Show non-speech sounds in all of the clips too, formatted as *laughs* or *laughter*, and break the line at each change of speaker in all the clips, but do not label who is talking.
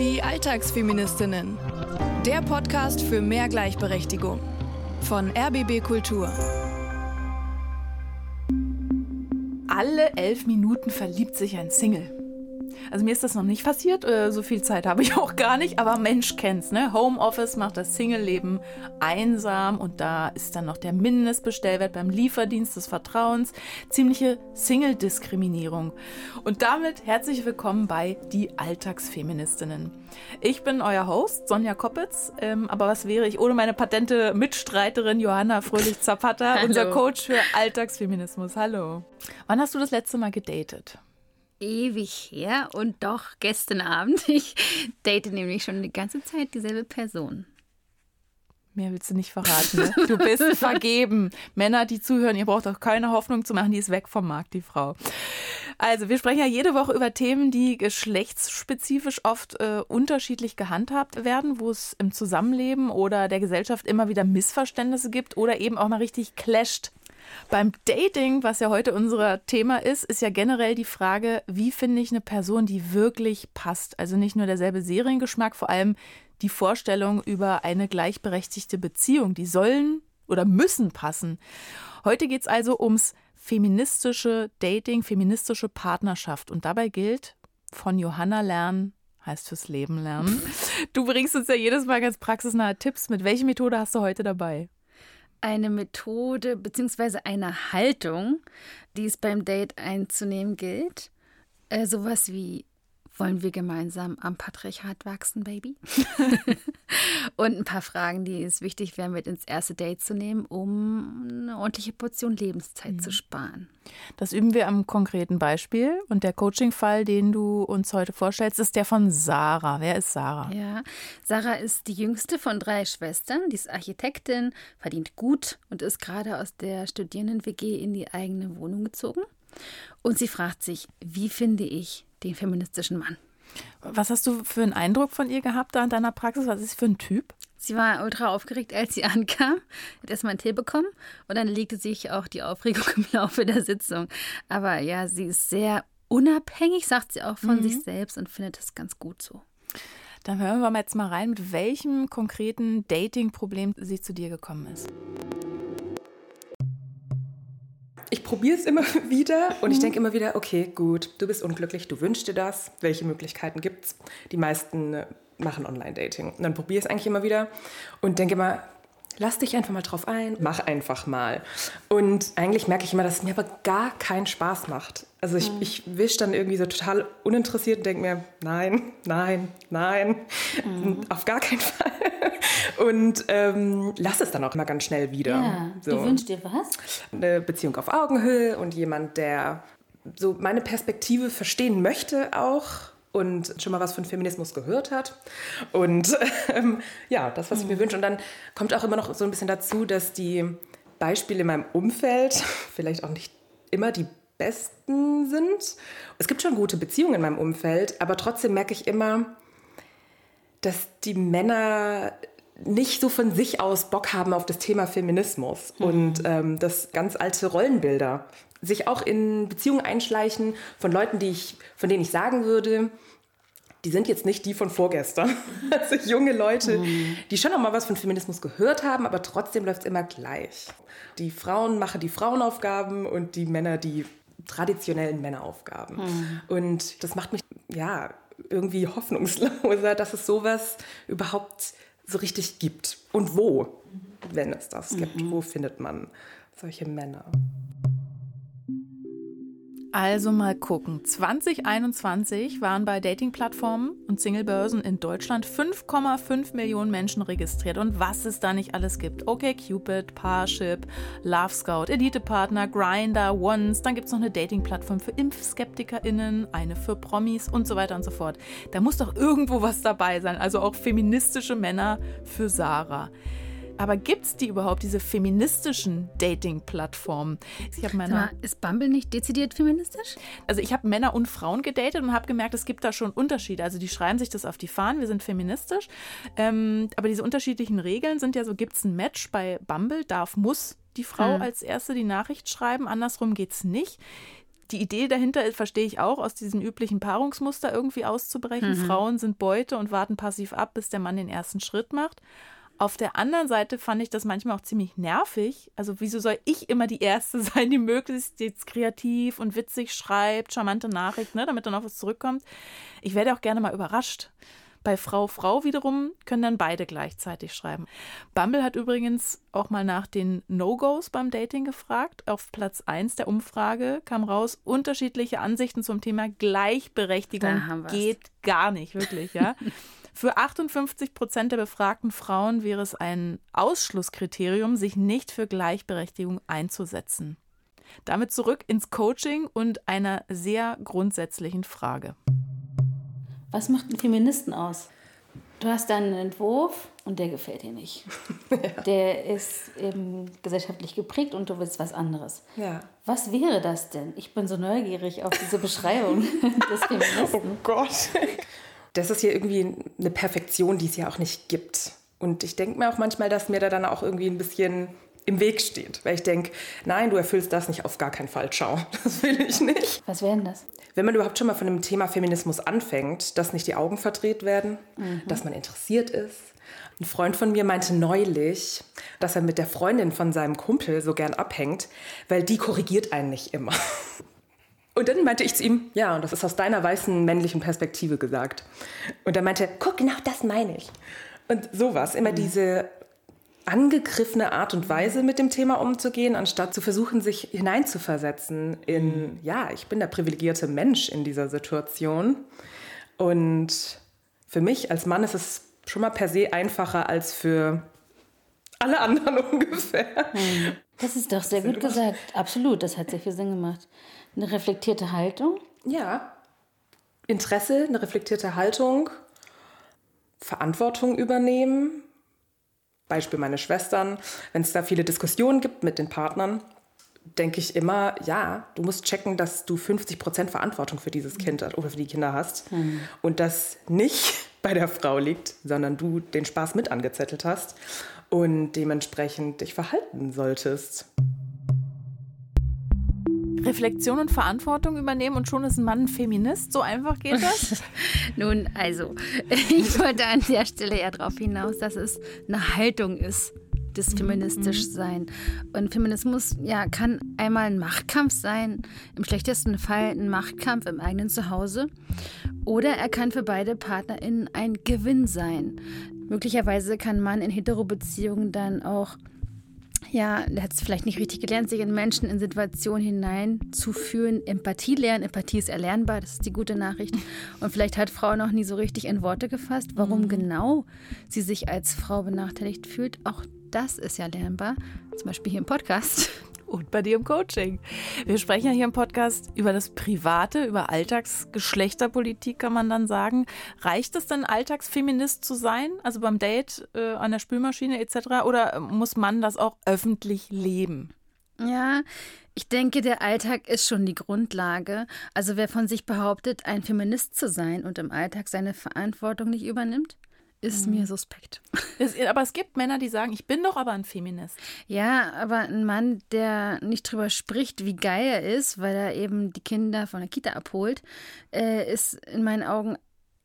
Die Alltagsfeministinnen. Der Podcast für mehr Gleichberechtigung. Von RBB Kultur.
Alle elf Minuten verliebt sich ein Single. Also mir ist das noch nicht passiert, äh, so viel Zeit habe ich *laughs* auch gar nicht, aber Mensch kennt's, ne? Homeoffice macht das Single-Leben einsam und da ist dann noch der Mindestbestellwert beim Lieferdienst des Vertrauens. Ziemliche Single-Diskriminierung. Und damit herzlich willkommen bei Die Alltagsfeministinnen. Ich bin euer Host, Sonja Koppitz, ähm, aber was wäre ich ohne meine patente Mitstreiterin Johanna Fröhlich-Zapata, *laughs* unser Coach für Alltagsfeminismus. Hallo. Wann hast du das letzte Mal gedatet?
Ewig her und doch gestern Abend. *laughs* Ich date nämlich schon die ganze Zeit dieselbe Person.
Mehr willst du nicht verraten. Ne? Du bist *laughs* vergeben. Männer, die zuhören, ihr braucht auch keine Hoffnung zu machen, die ist weg vom Markt, die Frau. Also, wir sprechen ja jede Woche über Themen, die geschlechtsspezifisch oft äh, unterschiedlich gehandhabt werden, wo es im Zusammenleben oder der Gesellschaft immer wieder Missverständnisse gibt oder eben auch mal richtig clasht beim Dating, was ja heute unser Thema ist, ist ja generell die Frage, wie finde ich eine Person, die wirklich passt? Also nicht nur derselbe Seriengeschmack, vor allem die Vorstellung über eine gleichberechtigte Beziehung. Die sollen oder müssen passen. Heute geht es also ums feministische Dating, feministische Partnerschaft. Und dabei gilt, von Johanna lernen, heißt fürs Leben lernen. *laughs* Du bringst uns ja jedes Mal ganz praxisnahe Tipps. Mit welcher Methode hast du heute dabei?
Eine Methode bzw. eine Haltung, die es beim Date einzunehmen gilt. Äh, sowas wie wollen wir gemeinsam am Patriarchat wachsen, Baby? *laughs* und ein paar Fragen, die es wichtig wären, mit ins erste Date zu nehmen, um eine ordentliche Portion Lebenszeit mhm. zu sparen.
Das üben wir am konkreten Beispiel. Und der Coaching-Fall, den du uns heute vorstellst, ist der von Sarah. Wer ist Sarah?
Ja, Sarah ist die jüngste von drei Schwestern. Die ist Architektin, verdient gut und ist gerade aus der Studierenden-WG in die eigene Wohnung gezogen. Und sie fragt sich, wie finde ich den feministischen Mann?
Was hast du für einen Eindruck von ihr gehabt da in deiner Praxis? Was ist sie für ein Typ?
Sie war ultra aufgeregt, als sie *laughs* ankam, hat erstmal einen Tee bekommen und dann legte sich auch die Aufregung *laughs* im Laufe der Sitzung. Aber ja, sie ist sehr unabhängig, sagt sie auch von mhm. sich selbst und findet das ganz gut so.
Dann hören wir mal jetzt mal rein, mit welchem konkreten Dating-Problem sie zu dir gekommen ist
ich probiere es immer *laughs* wieder und ich denke immer wieder, okay, gut, du bist unglücklich, du wünschst dir das. Welche Möglichkeiten gibt es? Die meisten äh, machen Online-Dating. Und dann probiere ich es eigentlich immer wieder und denke immer, lass dich einfach mal drauf ein, mach einfach mal. Und eigentlich merke ich immer, dass es mir aber gar keinen Spaß macht. Also ich, mhm. ich wisch dann irgendwie so total uninteressiert und denke mir, nein, nein, nein, mhm. auf gar keinen Fall. *laughs* Und ähm, lass es dann auch immer ganz schnell wieder.
Ja, so. Du wünschst dir was?
Eine Beziehung auf Augenhöhe und jemand, der so meine Perspektive verstehen möchte auch und schon mal was von Feminismus gehört hat. Und *laughs* ähm, ja, das, was ich mir mhm. wünsche. Und dann kommt auch immer noch so ein bisschen dazu, dass die Beispiele in meinem Umfeld *laughs* vielleicht auch nicht immer die besten sind. Es gibt schon gute Beziehungen in meinem Umfeld, aber trotzdem merke ich immer, dass die Männer nicht so von sich aus Bock haben auf das Thema Feminismus mhm. und ähm, das ganz alte Rollenbilder sich auch in Beziehungen einschleichen von Leuten, die ich, von denen ich sagen würde, die sind jetzt nicht die von vorgestern. *laughs* Also junge Leute, mhm. die schon noch mal was von Feminismus gehört haben, aber trotzdem läuft es immer gleich. Die Frauen machen die Frauenaufgaben und die Männer die traditionellen Männeraufgaben. Mhm. Und das macht mich ja irgendwie hoffnungsloser, dass es sowas überhaupt so richtig gibt. Und wo, wenn es das gibt. Mhm. Wo findet man solche Männer?
Also mal gucken. 2021 waren bei Dating-Plattformen und Singlebörsen in Deutschland 5,5 Millionen Menschen registriert. Und was es da nicht alles gibt. Okay, Cupid, Parship, Love Scout, Elite-Partner, Grinder, Once. Dann gibt es noch eine Dating-Plattform für ImpfskeptikerInnen, eine für Promis und so weiter und so fort. Da muss doch irgendwo was dabei sein. Also auch feministische Männer für Sarah. Aber gibt es die überhaupt, diese feministischen Dating-Plattformen?
Ist Bumble nicht dezidiert feministisch?
Also ich habe Männer und Frauen gedatet und habe gemerkt, es gibt da schon Unterschiede. Also die schreiben sich das auf die Fahnen, wir sind feministisch. Ähm, aber diese unterschiedlichen Regeln sind ja so, gibt es ein Match bei Bumble, darf, muss die Frau hm. als erste die Nachricht schreiben, andersrum geht es nicht die Idee dahinter verstehe ich auch, aus diesem üblichen Paarungsmuster irgendwie auszubrechen. Mhm. Frauen sind Beute und warten passiv ab, bis der Mann den ersten Schritt macht. Auf der anderen Seite fand ich das manchmal auch ziemlich nervig. Also wieso soll ich immer die Erste *laughs* sein, die möglichst jetzt kreativ und witzig schreibt, charmante Nachricht, ne, damit dann auch was zurückkommt. Ich werde auch gerne mal überrascht. Bei Frau Frau wiederum können dann beide gleichzeitig schreiben. Bumble hat übrigens auch mal nach den No-Gos beim Dating gefragt. Auf Platz 1 der Umfrage kam raus, unterschiedliche Ansichten zum Thema Gleichberechtigung geht gar nicht, wirklich, ja. *laughs* Für 58 Prozent der befragten Frauen wäre es ein Ausschlusskriterium, sich nicht für Gleichberechtigung einzusetzen. Damit zurück ins Coaching und einer sehr grundsätzlichen Frage.
Was macht einen Feministen aus? Du hast deinen Entwurf und der gefällt dir nicht. *laughs* ja. Der ist eben gesellschaftlich geprägt und du willst was anderes.
Ja.
Was wäre das denn? Ich bin so neugierig auf diese Beschreibung *laughs* des Feministen.
Oh Gott. Das ist hier irgendwie eine Perfektion, die es ja auch nicht gibt. Und ich denke mir auch manchmal, dass mir da dann auch irgendwie ein bisschen im Weg steht. Weil ich denke, nein, du erfüllst das nicht auf gar keinen Fall. Ciao. *laughs* Das will ich nicht.
Was wäre denn das?
Wenn man überhaupt schon mal von dem Thema Feminismus anfängt, dass nicht die Augen verdreht werden, mhm. dass man interessiert ist. Ein Freund von mir meinte neulich, dass er mit der Freundin von seinem Kumpel so gern abhängt, weil die korrigiert einen nicht immer. *laughs* Und dann meinte ich zu ihm, ja, und das ist aus deiner weißen männlichen Perspektive gesagt. Und er meinte, guck, genau das meine ich. Und sowas, immer mhm. diese angegriffene Art und Weise mit dem Thema umzugehen, anstatt zu versuchen, sich hineinzuversetzen in, ja, ich bin der privilegierte Mensch in dieser Situation. Und für mich als Mann ist es schon mal per se einfacher als für alle anderen *laughs* ungefähr.
Das ist doch sehr gut gesagt. Absolut, das hat sehr viel Sinn gemacht. Eine reflektierte Haltung?
Ja. Interesse, eine reflektierte Haltung, Verantwortung übernehmen. Beispiel meine Schwestern. Wenn es da viele Diskussionen gibt mit den Partnern, denke ich immer, ja, du musst checken, dass du 50 Prozent Verantwortung für dieses Kind oder für die Kinder hast. Mhm. Und das nicht *laughs* bei der Frau liegt, sondern du den Spaß mit angezettelt hast und dementsprechend dich verhalten solltest.
Reflexion und Verantwortung übernehmen und schon ist ein Mann ein Feminist. So einfach geht das? *laughs*
Nun, also, *laughs* ich wollte an der Stelle eher darauf hinaus, dass es eine Haltung ist des feministisch sein. Und Feminismus ja, kann einmal ein Machtkampf sein, im schlechtesten Fall ein Machtkampf im eigenen Zuhause, oder er kann für beide PartnerInnen ein Gewinn sein. Möglicherweise kann man in Hetero-Beziehungen dann auch ja, der hat es vielleicht nicht richtig gelernt, sich in Menschen in Situationen hineinzuführen, Empathie lernen. Empathie ist erlernbar, das ist die gute Nachricht. Und vielleicht hat Frau noch nie so richtig in Worte gefasst, warum mhm. genau sie sich als Frau benachteiligt fühlt. Auch das ist ja lernbar, zum Beispiel hier im Podcast
und bei dir im Coaching. Wir sprechen ja hier im Podcast über das Private, über Alltagsgeschlechterpolitik, kann man dann sagen. Reicht es denn, Alltagsfeminist zu sein, also beim Date, äh, an der Spülmaschine etc., oder muss man das auch öffentlich leben?
Ja, ich denke, der Alltag ist schon die Grundlage. Also wer von sich behauptet, ein Feminist zu sein und im Alltag seine Verantwortung nicht übernimmt, ist mhm. mir suspekt. *laughs*
Es, aber es gibt Männer, die sagen, ich bin doch aber ein Feminist.
Ja, aber ein Mann, der nicht drüber spricht, wie geil er ist, weil er eben die Kinder von der Kita abholt, äh, ist in meinen Augen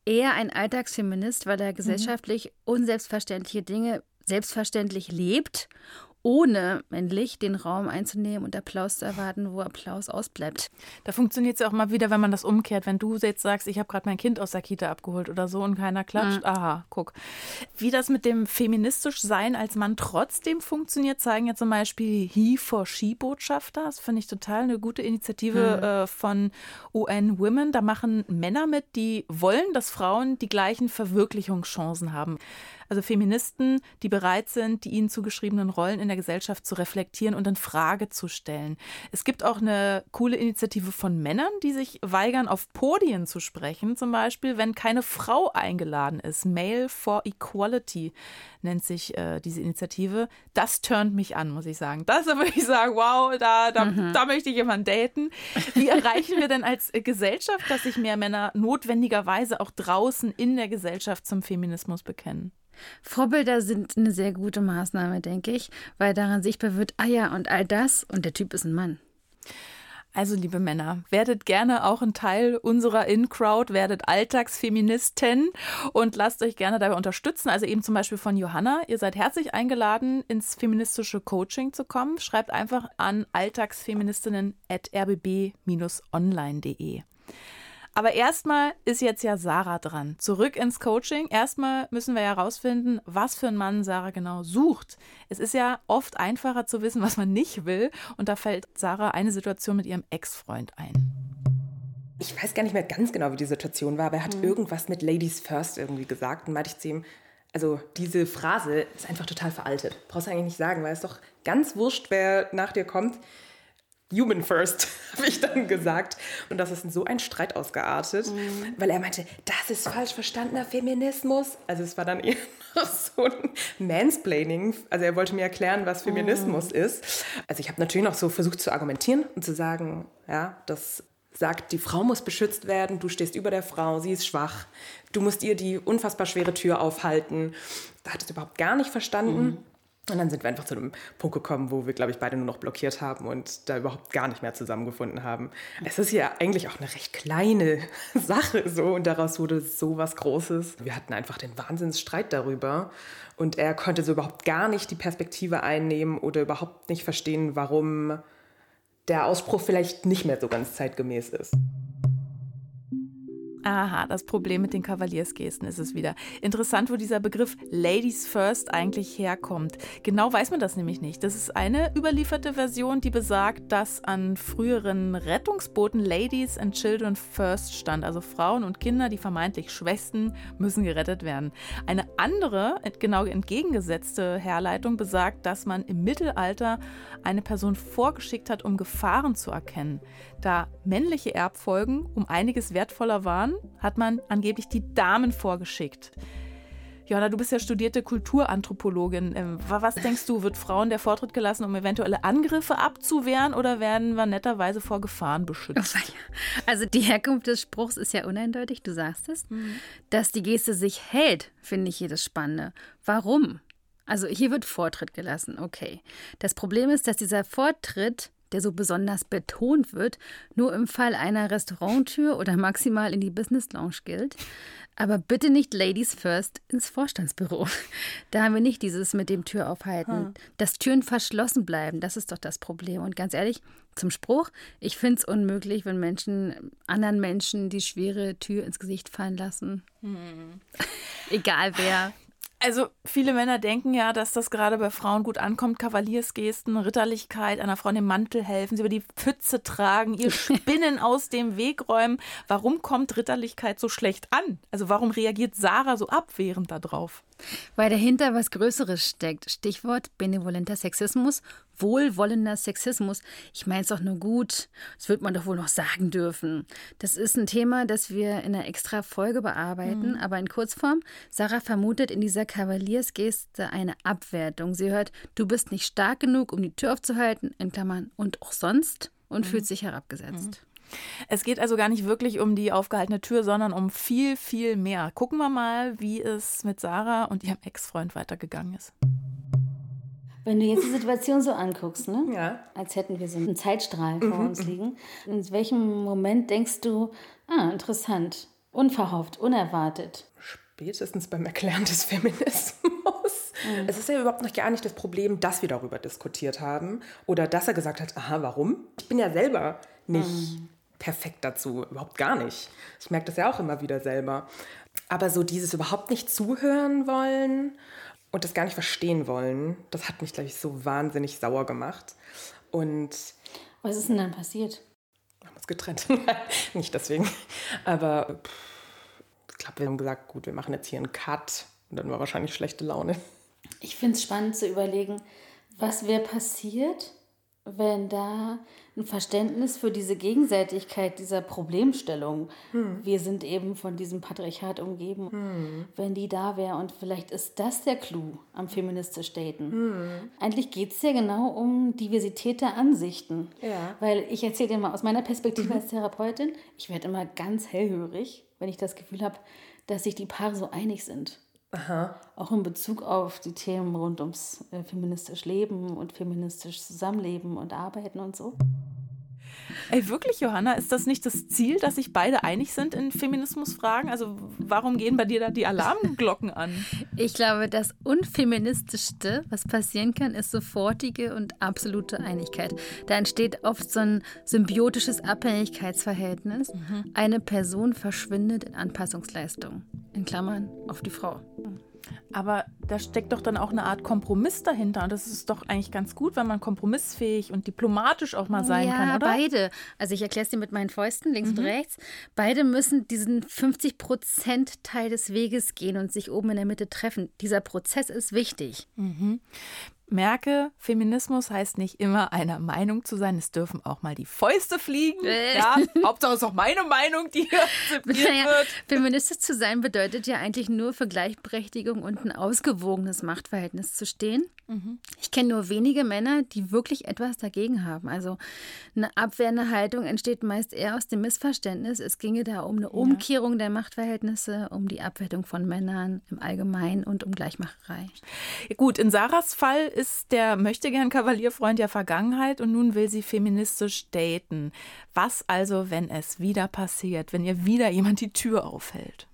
eher ein Alltagsfeminist, weil er mhm. gesellschaftlich mhm. unselbstverständliche Dinge selbstverständlich lebt ohne männlich den Raum einzunehmen und Applaus zu erwarten, wo Applaus ausbleibt.
Da funktioniert es ja auch mal wieder, wenn man das umkehrt. Wenn du jetzt sagst, ich habe gerade mein Kind aus der Kita abgeholt oder so und keiner klatscht, mhm. aha, guck. Wie das mit dem feministisch Sein als Mann trotzdem funktioniert, zeigen ja zum Beispiel He for She Botschafter. Das finde ich total eine gute Initiative mhm. äh, von UN Women. Da machen Männer mit, die wollen, dass Frauen die gleichen Verwirklichungschancen haben. Also Feministen, die bereit sind, die ihnen zugeschriebenen Rollen in der Gesellschaft zu reflektieren und in Frage zu stellen. Es gibt auch eine coole Initiative von Männern, die sich weigern, auf Podien zu sprechen, zum Beispiel, wenn keine Frau eingeladen ist. Male for Equality nennt sich äh, diese Initiative. Das turnt mich an, muss ich sagen. Das würde ich sagen, wow, da, da, mhm. da möchte ich jemanden daten. Wie erreichen wir denn als Gesellschaft, dass sich mehr Männer notwendigerweise auch draußen in der Gesellschaft zum Feminismus bekennen?
Vorbilder sind eine sehr gute Maßnahme, denke ich, weil daran sichtbar wird, ah ja, und all das, und der Typ ist ein Mann.
Also, liebe Männer, werdet gerne auch ein Teil unserer In-Crowd, werdet Alltagsfeministen und lasst euch gerne dabei unterstützen. Also eben zum Beispiel von Johanna. Ihr seid herzlich eingeladen, ins feministische Coaching zu kommen. Schreibt einfach an alltagsfeministinnen.rbb-online.de. Aber erstmal ist jetzt ja Sarah dran. Zurück ins Coaching. Erstmal müssen wir ja herausfinden, was für einen Mann Sarah genau sucht. Es ist ja oft einfacher zu wissen, was man nicht will. Und da fällt Sarah eine Situation mit ihrem Ex-Freund ein.
Ich weiß gar nicht mehr ganz genau, wie die Situation war, aber er hat mhm. irgendwas mit Ladies First irgendwie gesagt. Und meinte ich zu ihm, also diese Phrase ist einfach total veraltet. Brauchst du eigentlich nicht sagen, weil es doch ganz wurscht, wer nach dir kommt. Human First, *laughs* habe ich dann gesagt. Und das ist in so ein Streit ausgeartet, mhm. weil er meinte, das ist falsch verstandener Feminismus. Also es war dann *laughs* eher so ein Mansplaining. Also er wollte mir erklären, was Feminismus mhm. ist. Also ich habe natürlich noch so versucht zu argumentieren und zu sagen, ja, das sagt, die Frau muss beschützt werden, du stehst über der Frau, sie ist schwach, du musst ihr die unfassbar schwere Tür aufhalten. Da hat es überhaupt gar nicht verstanden. Mhm. Und dann sind wir einfach zu einem Punkt gekommen, wo wir, glaube ich, beide nur noch blockiert haben und da überhaupt gar nicht mehr zusammengefunden haben. Es ist ja eigentlich auch eine recht kleine *laughs* Sache so und daraus wurde so was Großes. Wir hatten einfach den Wahnsinnsstreit darüber und er konnte so überhaupt gar nicht die Perspektive einnehmen oder überhaupt nicht verstehen, warum der Ausspruch vielleicht nicht mehr so ganz zeitgemäß ist.
Aha, das Problem mit den Kavaliersgesten ist es wieder. Interessant, wo dieser Begriff Ladies First eigentlich herkommt. Genau weiß man das nämlich nicht. Das ist eine überlieferte Version, die besagt, dass an früheren Rettungsbooten Ladies and Children First stand. Also Frauen und Kinder, die vermeintlich Schwächsten, müssen gerettet werden. Eine andere, genau entgegengesetzte Herleitung besagt, dass man im Mittelalter eine Person vorgeschickt hat, um Gefahren zu erkennen. Da männliche Erbfolgen um einiges wertvoller waren, hat man angeblich die Damen vorgeschickt. Johanna, du bist ja studierte Kulturanthropologin. Ähm, was denkst du, wird Frauen der Vortritt gelassen, um eventuelle Angriffe abzuwehren oder werden wir netterweise vor Gefahren beschützt? *laughs*
Also die Herkunft des Spruchs ist ja uneindeutig, du sagst es. Mhm. Dass die Geste sich hält, finde ich hier das Spannende. Warum? Also hier wird Vortritt gelassen, okay. Das Problem ist, dass dieser Vortritt der so besonders betont wird, nur im Fall einer Restauranttür oder maximal in die Business Lounge gilt. Aber bitte nicht Ladies First ins Vorstandsbüro. Da haben wir nicht dieses mit dem Tür aufhalten. Hm. Dass Türen verschlossen bleiben, das ist doch das Problem. Und ganz ehrlich, zum Spruch, ich finde es unmöglich, wenn Menschen anderen Menschen die schwere Tür ins Gesicht fallen lassen. Hm. Egal wer.
Also viele Männer denken ja, dass das gerade bei Frauen gut ankommt. Kavaliersgesten, Ritterlichkeit, einer Frau in den Mantel helfen, sie über die Pfütze tragen, ihr *laughs* Spinnen aus dem Weg räumen. Warum kommt Ritterlichkeit so schlecht an? Also warum reagiert Sarah so abwehrend darauf?
Weil dahinter was Größeres steckt. Stichwort benevolenter Sexismus, wohlwollender Sexismus. Ich meine es doch nur gut. Das wird man doch wohl noch sagen dürfen. Das ist ein Thema, das wir in einer extra Folge bearbeiten, mhm. aber in Kurzform. Sarah vermutet in dieser Kavaliersgeste eine Abwertung. Sie hört, du bist nicht stark genug, um die Tür aufzuhalten, in Klammern, und auch sonst, und mhm. fühlt sich herabgesetzt. Mhm.
Es geht also gar nicht wirklich um die aufgehaltene Tür, sondern um viel, viel mehr. Gucken wir mal, wie es mit Sarah und ihrem Ex-Freund weitergegangen ist.
Wenn du jetzt die Situation so anguckst, ne?
Ja.
als hätten wir so einen Zeitstrahl vor mhm. uns liegen, in welchem Moment denkst du, ah, interessant, unverhofft, unerwartet?
Spätestens beim Erklären des Feminismus. Mhm. Es ist ja überhaupt noch gar nicht das Problem, dass wir darüber diskutiert haben oder dass er gesagt hat, aha, warum? Ich bin ja selber nicht mhm perfekt dazu, überhaupt gar nicht. Ich merke das ja auch immer wieder selber. Aber so dieses überhaupt nicht zuhören wollen und das gar nicht verstehen wollen, das hat mich, glaube ich, so wahnsinnig sauer gemacht. Und
was ist denn dann passiert?
Wir haben uns getrennt. *laughs* nicht deswegen. Aber ich glaube, wir haben gesagt, gut, wir machen jetzt hier einen Cut. Und dann war wahrscheinlich schlechte Laune.
Ich finde es spannend zu überlegen, was wäre passiert, wenn da ein Verständnis für diese Gegenseitigkeit dieser Problemstellung, hm. wir sind eben von diesem Patriarchat umgeben, hm. wenn die da wäre und vielleicht ist das der Clou am feministisch Daten. Hm. Eigentlich geht es ja genau um Diversität der Ansichten.
Ja.
Weil ich erzähle dir mal aus meiner Perspektive mhm. als Therapeutin, ich werde immer ganz hellhörig, wenn ich das Gefühl habe, dass sich die Paare so einig sind.
Aha.
Auch in Bezug auf die Themen rund ums äh, feministisch Leben und feministisch Zusammenleben und Arbeiten und so.
Ey, wirklich, Johanna, ist das nicht das Ziel, dass sich beide einig sind in Feminismusfragen? Also warum gehen bei dir da die Alarmglocken an?
Ich glaube, das Unfeministischste, was passieren kann, ist sofortige und absolute Einigkeit. Da entsteht oft so ein symbiotisches Abhängigkeitsverhältnis. Mhm. Eine Person verschwindet in Anpassungsleistung. In Klammern auf die Frau.
Aber da steckt doch dann auch eine Art Kompromiss dahinter. Und das ist doch eigentlich ganz gut, wenn man kompromissfähig und diplomatisch auch mal sein
ja,
kann, oder?
beide. Also ich erkläre es dir mit meinen Fäusten, links mhm. und rechts. Beide müssen diesen 50-Prozent-Teil des Weges gehen und sich oben in der Mitte treffen. Dieser Prozess ist wichtig.
Mhm merke, Feminismus heißt nicht immer einer Meinung zu sein. Es dürfen auch mal die Fäuste fliegen. Äh. Ja, Hauptsache es ist auch meine Meinung, die hier akzeptiert naja, wird.
Feministisch zu sein bedeutet ja eigentlich nur für Gleichberechtigung und ein ausgewogenes Machtverhältnis zu stehen. Mhm. Ich kenne nur wenige Männer, die wirklich etwas dagegen haben. Also eine abwehrende Haltung entsteht meist eher aus dem Missverständnis. Es ginge da um eine Umkehrung ja. der Machtverhältnisse, um die Abwertung von Männern im Allgemeinen und um Gleichmacherei.
Gut, in Sarahs Fall ist der möchtegern Kavalierfreund ja Vergangenheit und nun will sie feministisch daten. Was also, wenn es wieder passiert, wenn ihr wieder jemand die Tür aufhält?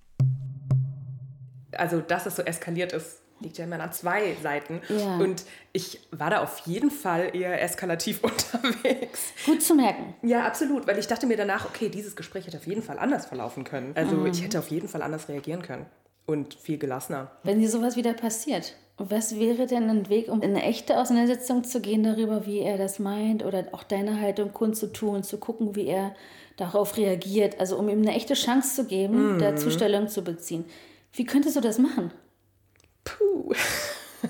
Also, dass es so eskaliert ist, liegt ja immer an zwei Seiten. Ja. Und ich war da auf jeden Fall eher eskalativ *laughs* unterwegs.
Gut zu merken.
Ja, absolut. Weil ich dachte mir danach, okay, dieses Gespräch hätte auf jeden Fall anders verlaufen können. Also mhm. ich hätte auf jeden Fall anders reagieren können. Und viel gelassener.
Wenn dir sowas wieder passiert, was wäre denn ein Weg, um in eine echte Auseinandersetzung zu gehen darüber, wie er das meint oder auch deine Haltung kundzutun, zu gucken, wie er darauf reagiert, also um ihm eine echte Chance zu geben, mhm. dazu Stellung zu beziehen. Wie könntest du das machen?
Puh.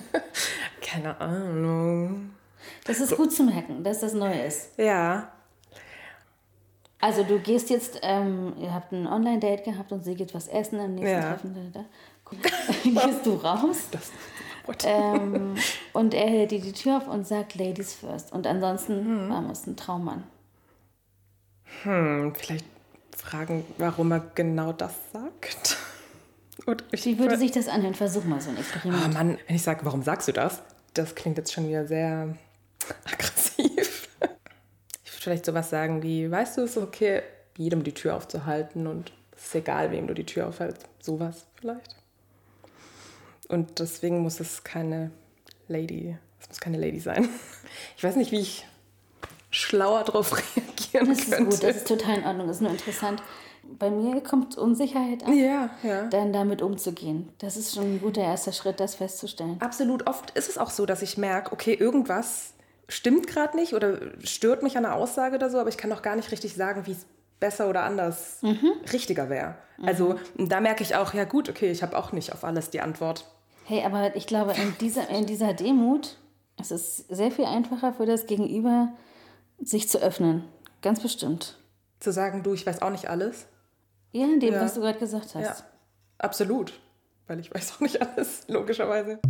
*laughs* Keine Ahnung.
Das ist gut zu merken, dass das neu ist.
Ja.
Also du gehst jetzt, ähm, ihr habt ein Online-Date gehabt und sie geht was essen am nächsten ja. Treffen. Da, da. *laughs* Gehst du raus? Das, ähm, *laughs* und er hält dir die Tür auf und sagt Ladies first. Und ansonsten hm. war es ein Traummann.
Hm, vielleicht fragen, warum er genau das sagt. *laughs*
Wie würde sich das anhören? Versuch mal so ein Experiment.
Oh Mann, wenn ich sage, warum sagst du das? Das klingt jetzt schon wieder sehr *laughs* aggressiv. Ich würde vielleicht sowas sagen wie, weißt du, es ist okay, jedem die Tür aufzuhalten und es ist egal, wem du die Tür aufhältst. Sowas vielleicht. Und deswegen muss es keine Lady, es muss keine Lady sein. *laughs* Ich weiß nicht, wie ich schlauer darauf *laughs* reagieren
das
könnte.
Das ist gut, das ist total in Ordnung, das ist nur interessant. Bei mir kommt Unsicherheit an,
ja, ja.
dann damit umzugehen. Das ist schon ein guter erster Schritt, das festzustellen.
Absolut. Oft ist es auch so, dass ich merke, okay, irgendwas stimmt gerade nicht oder stört mich an einer Aussage oder so, aber ich kann noch gar nicht richtig sagen, wie es besser oder anders mhm. richtiger wäre. Mhm. Also da merke ich auch, ja gut, okay, ich habe auch nicht auf alles die Antwort.
Hey, aber ich glaube, in dieser, in dieser Demut es ist es sehr viel einfacher für das Gegenüber, sich zu öffnen. Ganz bestimmt.
Zu sagen, du, ich weiß auch nicht alles.
Ja, in dem, ja. was du gerade gesagt hast. Ja,
absolut. Weil ich weiß auch nicht *laughs* alles, logischerweise.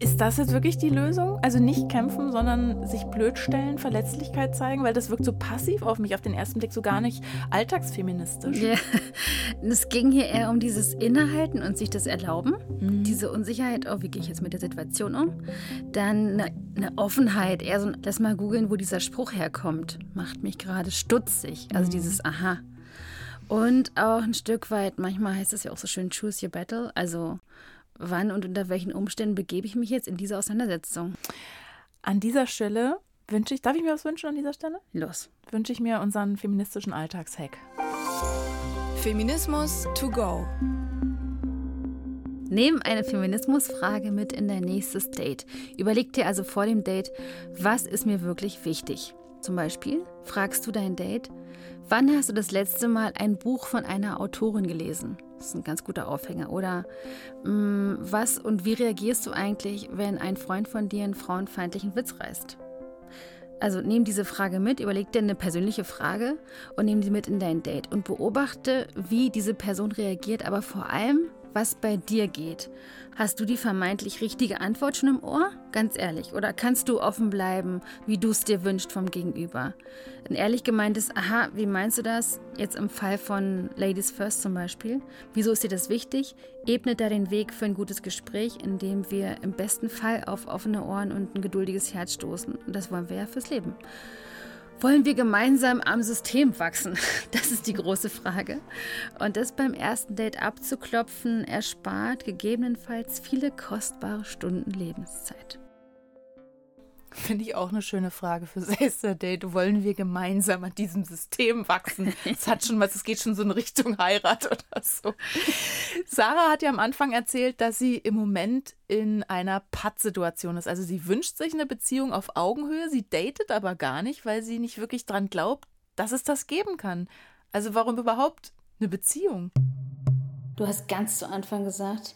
Ist das jetzt wirklich die Lösung? Also nicht kämpfen, sondern sich blöd stellen, Verletzlichkeit zeigen? Weil das wirkt so passiv auf mich, auf den ersten Blick so gar nicht alltagsfeministisch.
Ja. Es ging hier eher um dieses Innehalten und sich das erlauben. Mhm. Diese Unsicherheit, oh, wie gehe ich jetzt mit der Situation um? Dann eine, eine Offenheit, eher so, lass mal googeln, wo dieser Spruch herkommt. Macht mich gerade stutzig. Also mhm. dieses Aha. Und auch ein Stück weit, manchmal heißt es ja auch so schön, choose your battle. Also wann und unter welchen Umständen begebe ich mich jetzt in diese Auseinandersetzung?
An dieser Stelle wünsche ich, darf ich mir was wünschen an dieser Stelle?
Los.
Wünsche ich mir unseren feministischen Alltagshack.
Feminismus to go.
Nehm eine Feminismusfrage mit in dein nächstes Date. Überleg dir also vor dem Date, was ist mir wirklich wichtig? Zum Beispiel fragst du dein Date, wann hast du das letzte Mal ein Buch von einer Autorin gelesen? Das ist ein ganz guter Aufhänger. Oder mm, was und wie reagierst du eigentlich, wenn ein Freund von dir einen frauenfeindlichen Witz reißt? Also nimm diese Frage mit, überleg dir eine persönliche Frage und nimm sie mit in dein Date und beobachte, wie diese Person reagiert, aber vor allem, was bei dir geht. Hast du die vermeintlich richtige Antwort schon im Ohr? Ganz ehrlich. Oder kannst du offen bleiben, wie du es dir wünschst vom Gegenüber? Ein ehrlich gemeintes Aha, wie meinst du das? Jetzt im Fall von Ladies First zum Beispiel. Wieso ist dir das wichtig? Ebnet da den Weg für ein gutes Gespräch, in dem wir im besten Fall auf offene Ohren und ein geduldiges Herz stoßen. Und das wollen wir ja fürs Leben. Wollen wir gemeinsam am System wachsen? *laughs* Das ist die große Frage. Und das beim ersten Date abzuklopfen, erspart gegebenenfalls viele kostbare Stunden Lebenszeit.
Finde ich auch eine schöne Frage für Date. Wollen wir gemeinsam an diesem System wachsen? Es hat schon was, es geht schon so in Richtung Heirat oder so. Sarah hat ja am Anfang erzählt, dass sie im Moment in einer Pattsituation ist. Also sie wünscht sich eine Beziehung auf Augenhöhe, sie datet aber gar nicht, weil sie nicht wirklich dran glaubt, dass es das geben kann. Also warum überhaupt eine Beziehung?
Du hast ganz zu Anfang gesagt,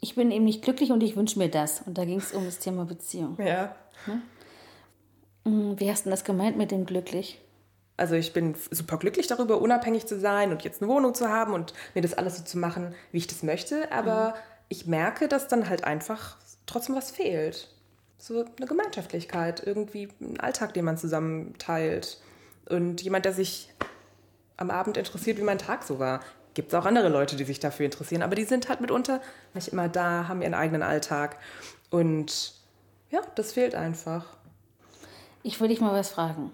ich bin eben nicht glücklich und ich wünsche mir das. Und da ging es um das Thema Beziehung.
Ja.
Ne? Hm, wie hast du das gemeint mit dem glücklich?
Also ich bin super glücklich darüber, unabhängig zu sein und jetzt eine Wohnung zu haben und mir das alles so zu machen, wie ich das möchte. Aber mhm. ich merke, dass dann halt einfach trotzdem was fehlt. So eine Gemeinschaftlichkeit, irgendwie ein Alltag, den man zusammen teilt. Und jemand, der sich am Abend interessiert, wie mein Tag so war. Gibt es auch andere Leute, die sich dafür interessieren, aber die sind halt mitunter nicht immer da, haben ihren eigenen Alltag. Und ja, das fehlt einfach.
Ich würde dich mal was fragen.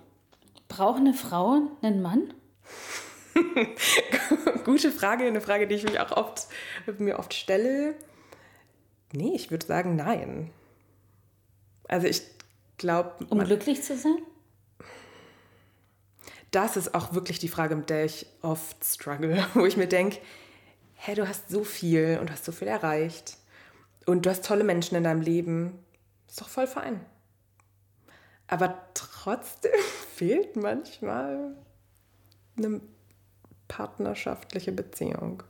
Braucht eine Frau einen Mann? *laughs*
Gute Frage, eine Frage, die ich mich auch oft, mir oft stelle. Nee, ich würde sagen, nein. Also ich glaube.
Um glücklich zu sein?
Das ist auch wirklich die Frage, mit der ich oft struggle, *laughs* wo ich mir denke, hey, du hast so viel und hast so viel erreicht. Und du hast tolle Menschen in deinem Leben. Ist doch voll fein. Aber trotzdem *laughs* fehlt manchmal eine partnerschaftliche Beziehung.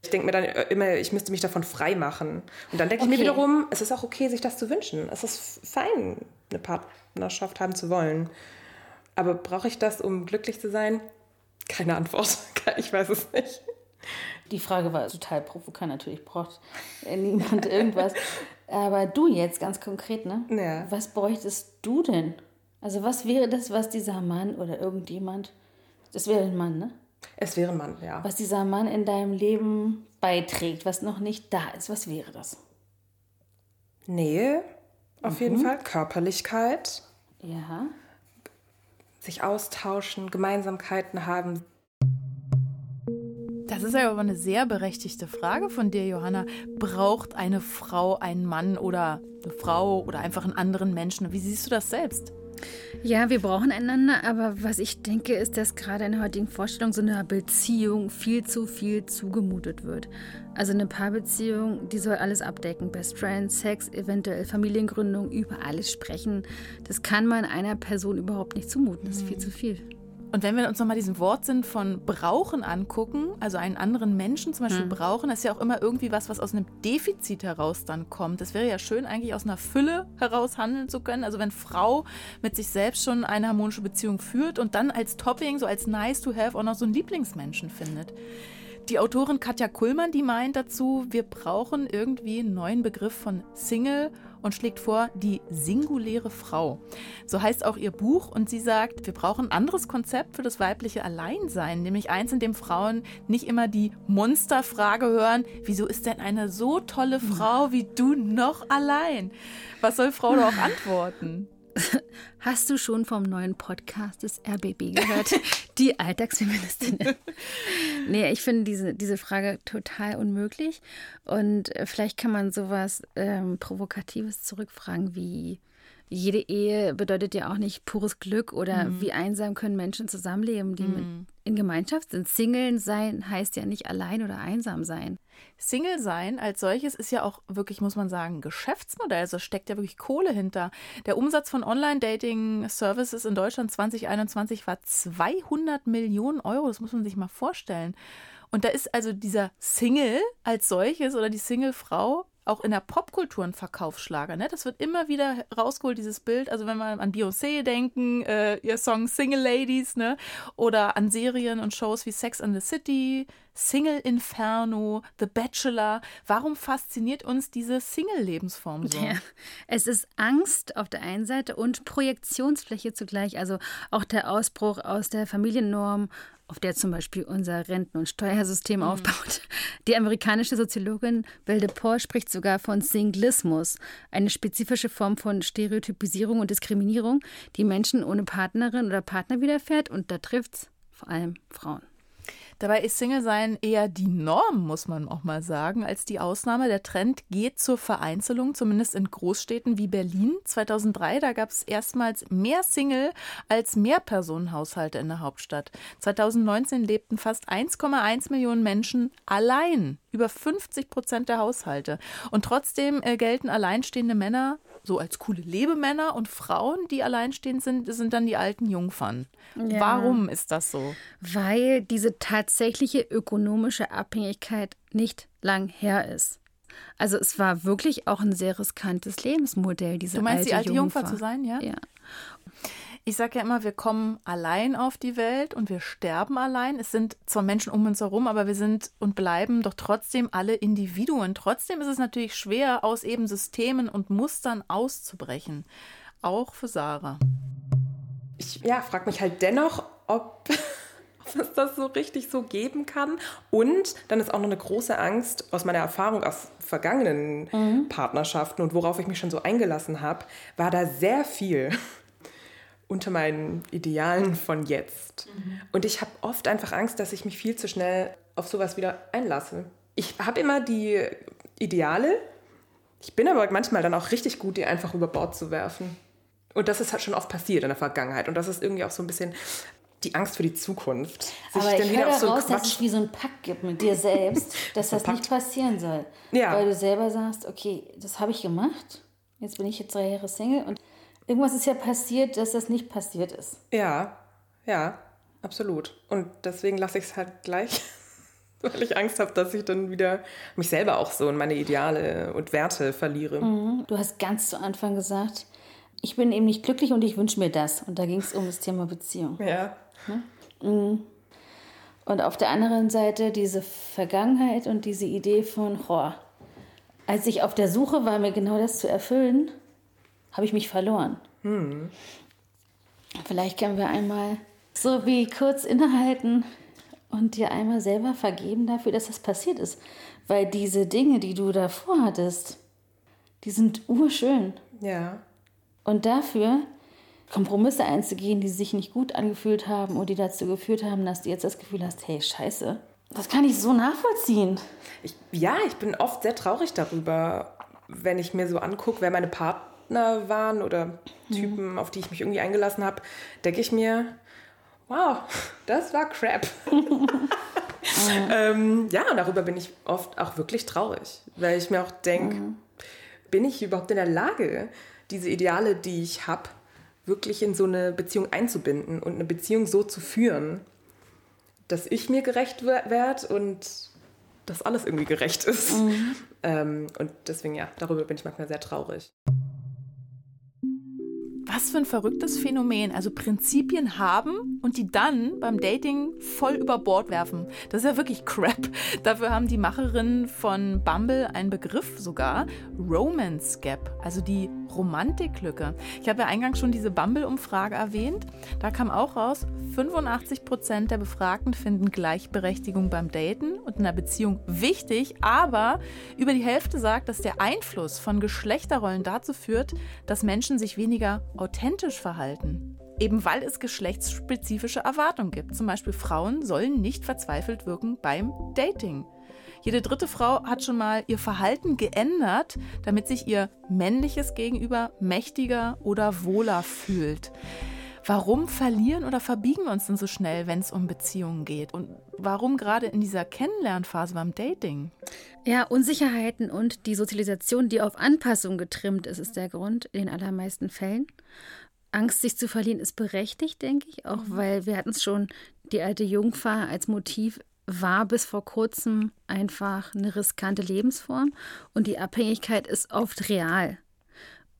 Ich denke mir dann immer, ich müsste mich davon frei machen. Und dann denke okay. ich mir wiederum, es ist auch okay, sich das zu wünschen. Es ist fein, eine Partnerschaft haben zu wollen. Aber brauche ich das, um glücklich zu sein? Keine Antwort. *laughs* Ich weiß es nicht.
Die Frage war total provokant. Natürlich braucht niemand *laughs* irgendwas. Aber du jetzt ganz konkret, ne?
Ja.
Was bräuchtest du denn? Also was wäre das, was dieser Mann oder irgendjemand, das wäre ein Mann, ne?
Es wäre ein Mann, ja.
Was dieser Mann in deinem Leben beiträgt, was noch nicht da ist, was wäre das?
Nähe, auf mhm. jeden Fall. Körperlichkeit.
Ja.
Sich austauschen, Gemeinsamkeiten haben.
Das ist ja aber eine sehr berechtigte Frage von dir, Johanna. Braucht eine Frau einen Mann oder eine Frau oder einfach einen anderen Menschen? Wie siehst du das selbst?
Ja, wir brauchen einander, aber was ich denke, ist, dass gerade in der heutigen Vorstellung so einer Beziehung viel zu viel zugemutet wird. Also eine Paarbeziehung, die soll alles abdecken. Best Friends, Sex, eventuell Familiengründung, über alles sprechen. Das kann man einer Person überhaupt nicht zumuten. Das ist viel zu viel.
Und wenn wir uns nochmal diesen Wortsinn von brauchen angucken, also einen anderen Menschen zum Beispiel mhm. brauchen, das ist ja auch immer irgendwie was, was aus einem Defizit heraus dann kommt. Es wäre ja schön, eigentlich aus einer Fülle heraus handeln zu können. Also wenn Frau mit sich selbst schon eine harmonische Beziehung führt und dann als Topping, so als nice to have, auch noch so einen Lieblingsmenschen findet. Die Autorin Katja Kullmann, die meint dazu, wir brauchen irgendwie einen neuen Begriff von Single und schlägt vor, die singuläre Frau. So heißt auch ihr Buch und sie sagt, wir brauchen ein anderes Konzept für das weibliche Alleinsein, nämlich eins, in dem Frauen nicht immer die Monsterfrage hören, wieso ist denn eine so tolle Frau wie du noch allein? Was soll Frau da auch *laughs* antworten? *laughs*
Hast du schon vom neuen Podcast des RBB gehört? *laughs* Die Alltagsfeministinnen. *laughs* nee, ich finde diese, diese Frage total unmöglich. Und äh, vielleicht kann man sowas ähm, Provokatives zurückfragen wie, jede Ehe bedeutet ja auch nicht pures Glück oder mhm. wie einsam können Menschen zusammenleben, die mhm. in Gemeinschaft sind. Single sein heißt ja nicht allein oder einsam sein.
Single sein als solches ist ja auch wirklich, muss man sagen, Geschäftsmodell. Also steckt ja wirklich Kohle hinter. Der Umsatz von Online-Dating-Services in Deutschland 2021 war 200 Millionen Euro. Das muss man sich mal vorstellen. Und da ist also dieser Single als solches oder die Single-Frau auch in der Popkultur ein Verkaufsschlager. Ne? Das wird immer wieder rausgeholt, dieses Bild. Also wenn wir an Beyoncé denken, äh, ihr Song Single Ladies, ne? oder an Serien und Shows wie Sex and the City, Single Inferno, The Bachelor. Warum fasziniert uns diese Single-Lebensform so? Ja,
es ist Angst auf der einen Seite und Projektionsfläche zugleich. Also auch der Ausbruch aus der Familiennorm auf der zum Beispiel unser Renten- und Steuersystem mhm. aufbaut. Die amerikanische Soziologin Belle Paul spricht sogar von Singlismus, eine spezifische Form von Stereotypisierung und Diskriminierung, die Menschen ohne Partnerin oder Partner widerfährt und da trifft es vor allem Frauen.
Dabei ist Single-Sein eher die Norm, muss man auch mal sagen, als die Ausnahme. Der Trend geht zur Vereinzelung, zumindest in Großstädten wie Berlin. 2003, da gab es erstmals mehr Single als Mehrpersonenhaushalte in der Hauptstadt. 2019 lebten fast 1,1 Millionen Menschen allein, über 50 Prozent der Haushalte. Und trotzdem äh, gelten alleinstehende Männer so als coole Lebemänner und Frauen, die alleinstehend sind, sind dann die alten Jungfern. Ja. Warum ist das so?
Weil diese tatsächliche ökonomische Abhängigkeit nicht lang her ist. Also es war wirklich auch ein sehr riskantes Lebensmodell, diese
Du meinst
alte
die alte
Jungfer.
Jungfer zu sein, ja?
Ja.
Ich sage ja immer, wir kommen allein auf die Welt und wir sterben allein. Es sind zwar Menschen um uns herum, aber wir sind und bleiben doch trotzdem alle Individuen. Trotzdem ist es natürlich schwer, aus eben Systemen und Mustern auszubrechen. Auch für Sarah.
Ich ja, frage mich halt dennoch, ob, *laughs* ob es das so richtig so geben kann. Und dann ist auch noch eine große Angst aus meiner Erfahrung aus vergangenen mhm. Partnerschaften und worauf ich mich schon so eingelassen habe, war da sehr viel unter meinen Idealen von jetzt. Mhm. Und ich habe oft einfach Angst, dass ich mich viel zu schnell auf sowas wieder einlasse. Ich habe immer die Ideale, ich bin aber manchmal dann auch richtig gut, die einfach über Bord zu werfen. Und das ist halt schon oft passiert in der Vergangenheit. Und das ist irgendwie auch so ein bisschen die Angst für die Zukunft.
Sich aber ich höre so daraus, dass es wie so ein Pakt gibt mit dir selbst, *laughs* dass das nicht passieren soll. Ja. Weil du selber sagst, okay, das habe ich gemacht, jetzt bin ich jetzt drei Jahre Single und Irgendwas ist ja passiert, dass das nicht passiert ist.
Ja, ja, absolut. Und deswegen lasse ich es halt gleich, *laughs* weil ich Angst habe, dass ich dann wieder mich selber auch so und meine Ideale und Werte verliere.
Mhm. Du hast ganz zu Anfang gesagt, ich bin eben nicht glücklich und ich wünsche mir das. Und da ging es um das Thema Beziehung.
Ja.
Ne? Mhm. Und auf der anderen Seite diese Vergangenheit und diese Idee von, oh, als ich auf der Suche war, mir genau das zu erfüllen, habe ich mich verloren. Hm. Vielleicht können wir einmal so wie kurz innehalten und dir einmal selber vergeben dafür, dass das passiert ist. Weil diese Dinge, die du davor hattest, die sind urschön.
Ja.
Und dafür Kompromisse einzugehen, die sich nicht gut angefühlt haben und die dazu geführt haben, dass du jetzt das Gefühl hast, hey, scheiße, das kann ich so nachvollziehen.
Ich, ja, ich bin oft sehr traurig darüber, wenn ich mir so angucke, wer meine Partner Partner waren oder Typen, mhm. auf die ich mich irgendwie eingelassen habe, denke ich mir, wow, das war Crap. *laughs* *laughs* ähm, ja, und darüber bin ich oft auch wirklich traurig, weil ich mir auch denke, mhm. bin ich überhaupt in der Lage, diese Ideale, die ich habe, wirklich in so eine Beziehung einzubinden und eine Beziehung so zu führen, dass ich mir gerecht werde und dass alles irgendwie gerecht ist. Mhm. *laughs* Ähm, und deswegen, ja, darüber bin ich manchmal sehr traurig.
Was für ein verrücktes Phänomen. Also Prinzipien haben und die dann beim Dating voll über Bord werfen. Das ist ja wirklich Crap. *laughs* Dafür haben die Macherinnen von Bumble einen Begriff sogar. Romance Gap, also die Romantiklücke. Ich habe ja eingangs schon diese Bumble-Umfrage erwähnt. Da kam auch raus, 85 Prozent der Befragten finden Gleichberechtigung beim Daten und in einer Beziehung wichtig, aber über die Hälfte sagt, dass der Einfluss von Geschlechterrollen dazu führt, dass Menschen sich weniger authentisch verhalten. Eben weil es geschlechtsspezifische Erwartungen gibt. Zum Beispiel Frauen sollen nicht verzweifelt wirken beim Dating. Jede dritte Frau hat schon mal ihr Verhalten geändert, damit sich ihr männliches Gegenüber mächtiger oder wohler fühlt. Warum verlieren oder verbiegen wir uns denn so schnell, wenn es um Beziehungen geht? Und warum gerade in dieser Kennenlernphase beim Dating?
Ja, Unsicherheiten und die Sozialisation, die auf Anpassung getrimmt ist, ist der Grund in den allermeisten Fällen. Angst, sich zu verlieren, ist berechtigt, denke ich, auch mhm. weil wir hatten es schon, die alte Jungfer als Motiv war bis vor kurzem einfach eine riskante Lebensform und die Abhängigkeit ist oft real.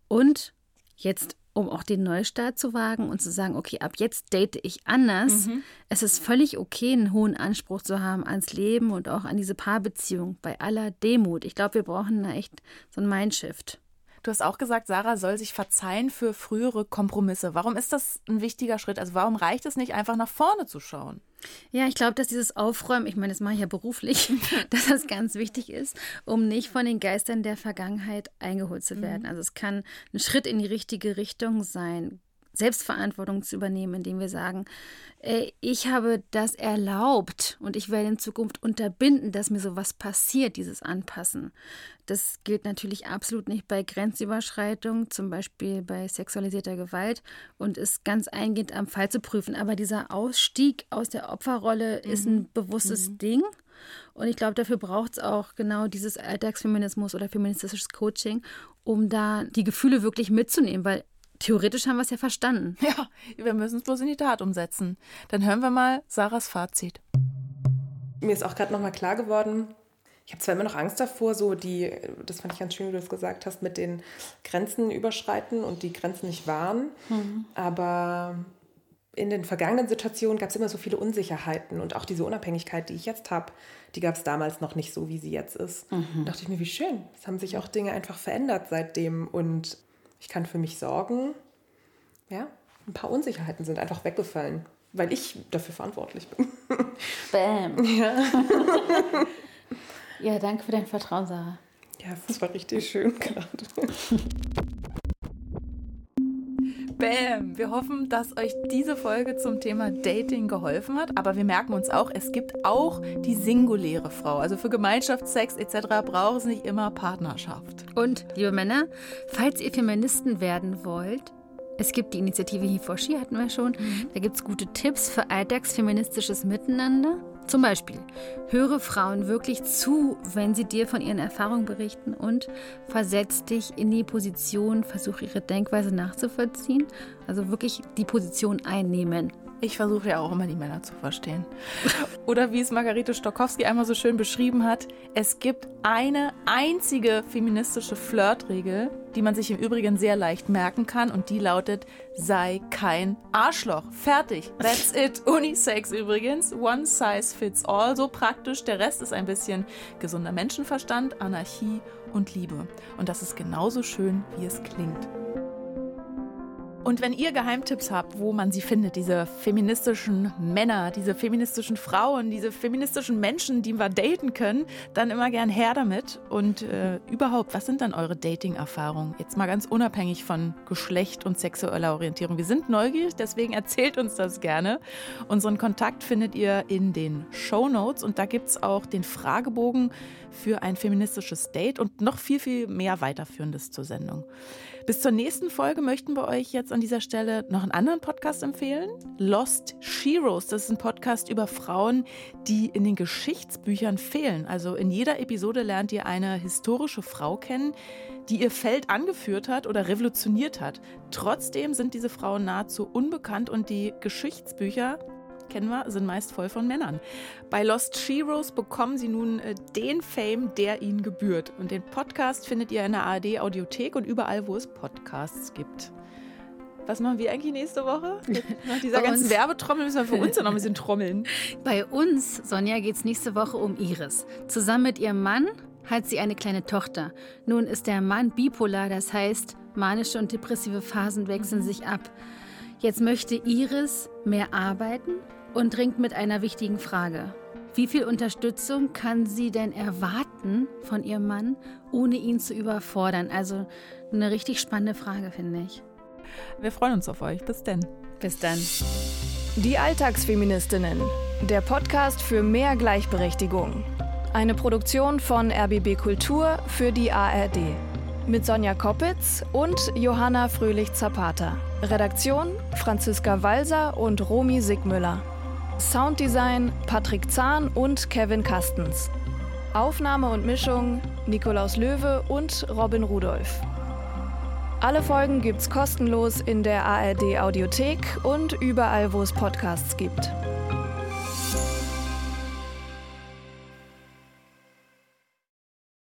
Und jetzt, um auch den Neustart zu wagen und zu sagen, okay, ab jetzt date ich anders. Mhm. Es ist völlig okay, einen hohen Anspruch zu haben ans Leben und auch an diese Paarbeziehung bei aller Demut. Ich glaube, wir brauchen da echt so ein Mindshift.
Du hast auch gesagt, Sarah soll sich verzeihen für frühere Kompromisse. Warum ist das ein wichtiger Schritt? Also warum reicht es nicht, einfach nach vorne zu schauen?
Ja, ich glaube, dass dieses Aufräumen, ich meine, das mache ich ja beruflich, *laughs* dass das ganz wichtig ist, um nicht von den Geistern der Vergangenheit eingeholt zu werden. Mhm. Also es kann ein Schritt in die richtige Richtung sein, Selbstverantwortung zu übernehmen, indem wir sagen, ey, ich habe das erlaubt und ich werde in Zukunft unterbinden, dass mir sowas passiert, dieses Anpassen. Das gilt natürlich absolut nicht bei Grenzüberschreitung, zum Beispiel bei sexualisierter Gewalt und ist ganz eingehend am Fall zu prüfen. Aber dieser Ausstieg aus der Opferrolle mhm. ist ein bewusstes mhm. Ding. Und ich glaube, dafür braucht es auch genau dieses Alltagsfeminismus oder feministisches Coaching, um da die Gefühle wirklich mitzunehmen, weil Theoretisch haben wir es ja verstanden.
Ja, wir müssen es bloß in die Tat umsetzen. Dann hören wir mal Sarahs Fazit.
Mir ist auch gerade nochmal klar geworden, ich habe zwar immer noch Angst davor, so die, das fand ich ganz schön, wie du das gesagt hast, mit den Grenzen überschreiten und die Grenzen nicht wahren. Mhm. Aber in den vergangenen Situationen gab es immer so viele Unsicherheiten und auch diese Unabhängigkeit, die ich jetzt habe, die gab es damals noch nicht so, wie sie jetzt ist. Mhm. Da dachte ich mir, wie schön. Es haben sich auch Dinge einfach verändert seitdem und ich kann für mich sorgen. Ja, ein paar Unsicherheiten sind einfach weggefallen, weil ich dafür verantwortlich bin. *laughs*
Bam. Ja. ja, danke für dein Vertrauen, Sarah.
Ja, das war richtig schön *laughs* gerade.
Bam! Wir hoffen, dass euch diese Folge zum Thema Dating geholfen hat. Aber wir merken uns auch, es gibt auch die singuläre Frau. Also für Gemeinschaftssex etc. braucht es nicht immer Partnerschaft.
Und, liebe Männer, falls ihr Feministen werden wollt, es gibt die Initiative He for She, hatten wir schon. Mhm. Da gibt es gute Tipps für alltagsfeministisches Miteinander. Zum Beispiel, höre Frauen wirklich zu, wenn sie dir von ihren Erfahrungen berichten und versetz dich in die Position, versuche ihre Denkweise nachzuvollziehen. Also wirklich die Position einnehmen.
Ich versuche ja auch immer die Männer zu verstehen. *laughs* Oder wie es Margarete Stokowski einmal so schön beschrieben hat, es gibt eine einzige feministische Flirtregel, die man sich im Übrigen sehr leicht merken kann und die lautet, sei kein Arschloch. Fertig. That's it. *laughs* Unisex übrigens. One size fits all. So praktisch. Der Rest ist ein bisschen gesunder Menschenverstand, Anarchie und Liebe. Und das ist genauso schön, wie es klingt. Und wenn ihr Geheimtipps habt, wo man sie findet, diese feministischen Männer, diese feministischen Frauen, diese feministischen Menschen, die wir daten können, dann immer gern her damit. Und äh, überhaupt, was sind dann eure Dating-Erfahrungen? Jetzt mal ganz unabhängig von Geschlecht und sexueller Orientierung. Wir sind neugierig, deswegen erzählt uns das gerne. Unseren Kontakt findet ihr in den Show Notes und da gibt es auch den Fragebogen für ein feministisches Date und noch viel, viel mehr weiterführendes zur Sendung. Bis zur nächsten Folge möchten wir euch jetzt an dieser Stelle noch einen anderen Podcast empfehlen. Lost Sheroes. Das ist ein Podcast über Frauen, die in den Geschichtsbüchern fehlen. Also in jeder Episode lernt ihr eine historische Frau kennen, die ihr Feld angeführt hat oder revolutioniert hat. Trotzdem sind diese Frauen nahezu unbekannt und die Geschichtsbücher kennen wir, sind meist voll von Männern. Bei Lost Sheroes bekommen sie nun äh, den Fame, der ihnen gebührt. Und den Podcast findet ihr in der ARD Audiothek und überall, wo es Podcasts gibt. Was machen wir eigentlich nächste Woche? *laughs* Nach dieser Bei ganzen Werbetrommel müssen wir für uns *laughs* noch ein bisschen trommeln.
Bei uns, Sonja, geht es nächste Woche um Iris. Zusammen mit ihrem Mann hat sie eine kleine Tochter. Nun ist der Mann bipolar, das heißt, manische und depressive Phasen wechseln sich ab. Jetzt möchte Iris mehr arbeiten und dringt mit einer wichtigen Frage. Wie viel Unterstützung kann sie denn erwarten von ihrem Mann, ohne ihn zu überfordern? Also eine richtig spannende Frage, finde ich.
Wir freuen uns auf euch. Bis denn.
Bis dann.
Die Alltagsfeministinnen. Der Podcast für mehr Gleichberechtigung. Eine Produktion von RBB Kultur für die ARD. Mit Sonja Koppitz und Johanna Fröhlich-Zapata. Redaktion Franziska Walser und Romy Sigmüller. Sounddesign Patrick Zahn und Kevin Kastens. Aufnahme und Mischung Nikolaus Löwe und Robin Rudolph. Alle Folgen gibt's kostenlos in der ARD Audiothek und überall, wo es Podcasts gibt.